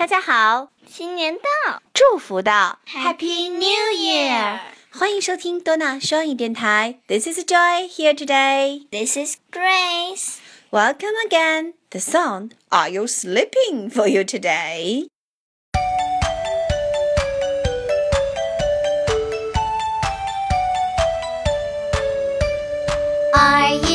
大家好，新年到，祝福到，Happy New Year！欢迎收听多纳双语电台。This is Joy here today. This is Grace. Welcome again. The song Are You Sleeping for you today? Are you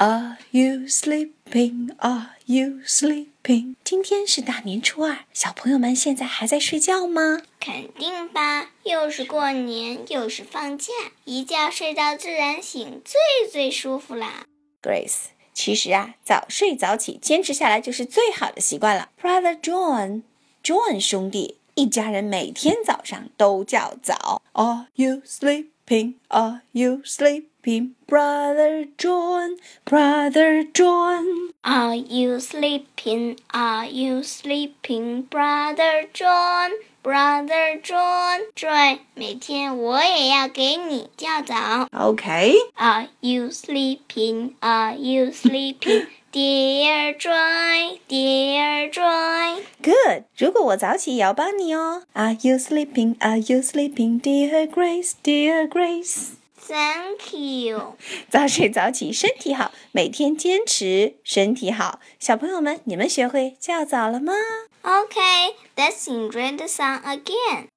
Are you sleeping? Are you sleeping? 今天是大年初二，小朋友们现在还在睡觉吗？肯定吧，又是过年，又是放假，一觉睡到自然醒，最最舒服啦。Grace，其实啊，早睡早起，坚持下来就是最好的习惯了。Brother John，John 兄弟，一家人每天早上都叫早。Are you sleeping? Are you sleeping? sleeping, brother John, brother John? Are you sleeping? Are you sleeping, brother John? Brother John, Joy，每天我也要给你叫早。Okay. Are you sleeping? Are you sleeping? Dear Joy, dear Joy. Good. 如果我早起也要帮你哦。Are you sleeping? Are you sleeping, dear Grace, dear Grace? Thank you。早睡早起，身体好，每天坚持，身体好。小朋友们，你们学会叫早了吗？Okay, let's enjoy the song again.